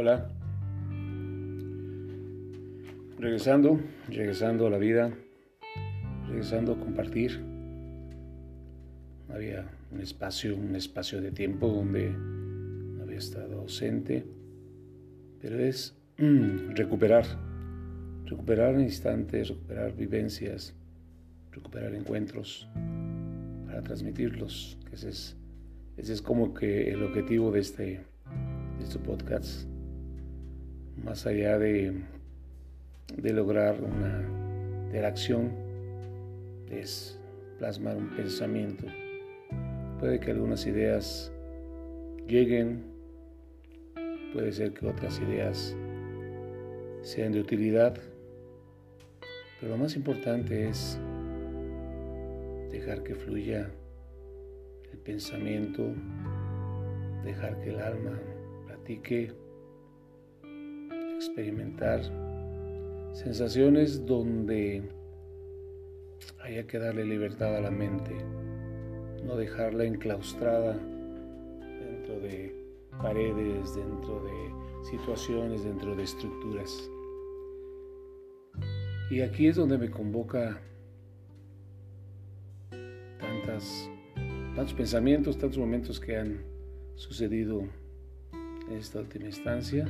Hola. Regresando, regresando a la vida, regresando a compartir. Había un espacio, un espacio de tiempo donde había estado ausente, pero es mm, recuperar, recuperar instantes, recuperar vivencias, recuperar encuentros para transmitirlos, ese es, ese es como que el objetivo de este, de este podcast más allá de, de lograr una interacción, es plasmar un pensamiento. Puede que algunas ideas lleguen, puede ser que otras ideas sean de utilidad, pero lo más importante es dejar que fluya el pensamiento, dejar que el alma platique experimentar sensaciones donde haya que darle libertad a la mente, no dejarla enclaustrada dentro de paredes, dentro de situaciones, dentro de estructuras. Y aquí es donde me convoca tantas, tantos pensamientos, tantos momentos que han sucedido en esta última instancia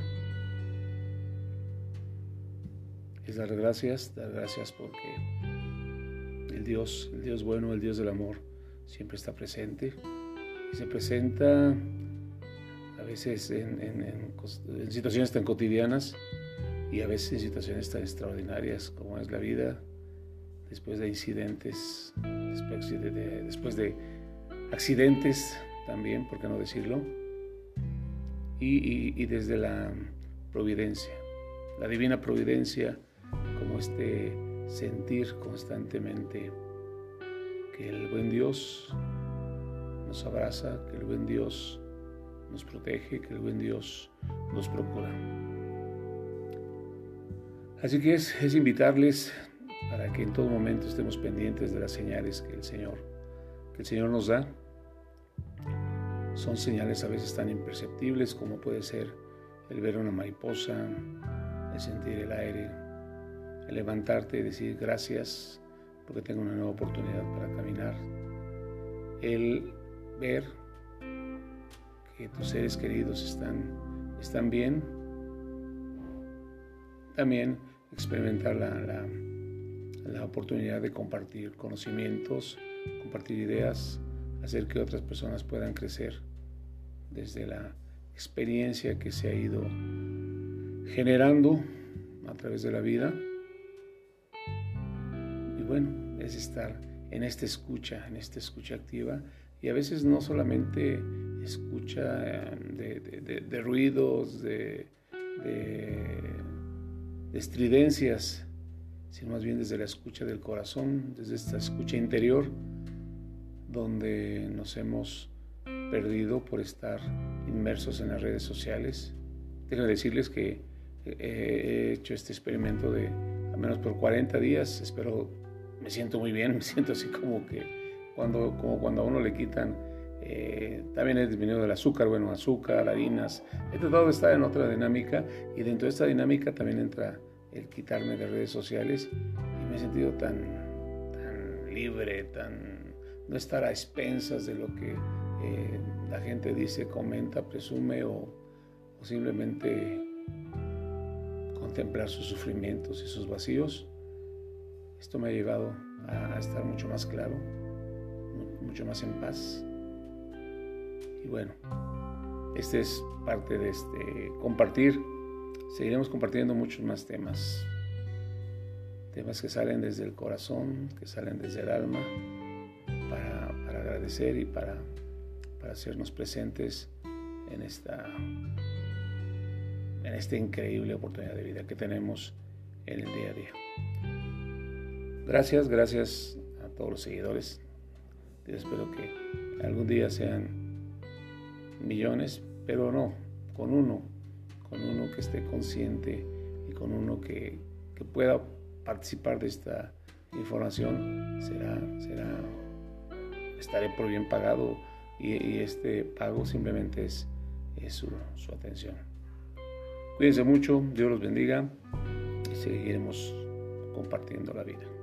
dar gracias, dar gracias porque el Dios, el Dios bueno, el Dios del amor, siempre está presente. Y se presenta a veces en, situaciones tan cotidianas y a veces en situaciones tan extraordinarias como es la vida, después de incidentes, después de, accidentes también, por qué no decirlo, y desde la providencia, la divina providencia como este sentir constantemente que el buen Dios nos abraza, que el buen Dios nos protege, que el buen Dios nos procura. Así que es, es invitarles para que en todo momento estemos pendientes de las señales que el Señor, que el Señor nos da. Son señales a veces tan imperceptibles como puede ser el ver una mariposa, el sentir el aire, levantarte y decir gracias porque tengo una nueva oportunidad para caminar. El ver que tus seres queridos están, están bien. También experimentar la, la oportunidad de compartir conocimientos, compartir ideas, hacer que otras personas puedan crecer desde la experiencia que se ha ido generando a través de la vida bueno, es estar en esta escucha, en esta escucha activa y a veces no solamente escucha em, de, ruidos, de, estridencias, sino más bien desde la escucha del corazón, desde esta escucha interior, donde nos hemos perdido por estar inmersos en las redes sociales. Déjenme decirles que he hecho este experimento de al menos por 40 días, espero me siento muy bien, me siento así como que cuando, como cuando a uno le quitan, eh, también he disminuido el azúcar, bueno, azúcar, harinas, he tratado de estar en otra dinámica y dentro de esta dinámica también entra el quitarme de redes sociales y me he sentido tan, tan libre, tan no estar a expensas de lo que eh, la gente dice, comenta, presume o, o simplemente contemplar sus sufrimientos y sus vacíos esto me ha llevado a estar mucho más claro, mucho más en paz. Y bueno, este es parte de este compartir. Seguiremos compartiendo muchos más temas. Temas que salen desde el corazón, que salen desde el alma, para, agradecer y para, para hacernos presentes en esta, en esta increíble oportunidad de vida que tenemos en el día a día. Gracias, gracias a todos los seguidores. espero que algún día sean millones, pero no, con uno, con uno que esté consciente y con uno que, pueda participar de esta información, será, será, estaré por bien pagado y, este pago simplemente es, su, su atención. Cuídense mucho, Dios los bendiga y seguiremos compartiendo la vida.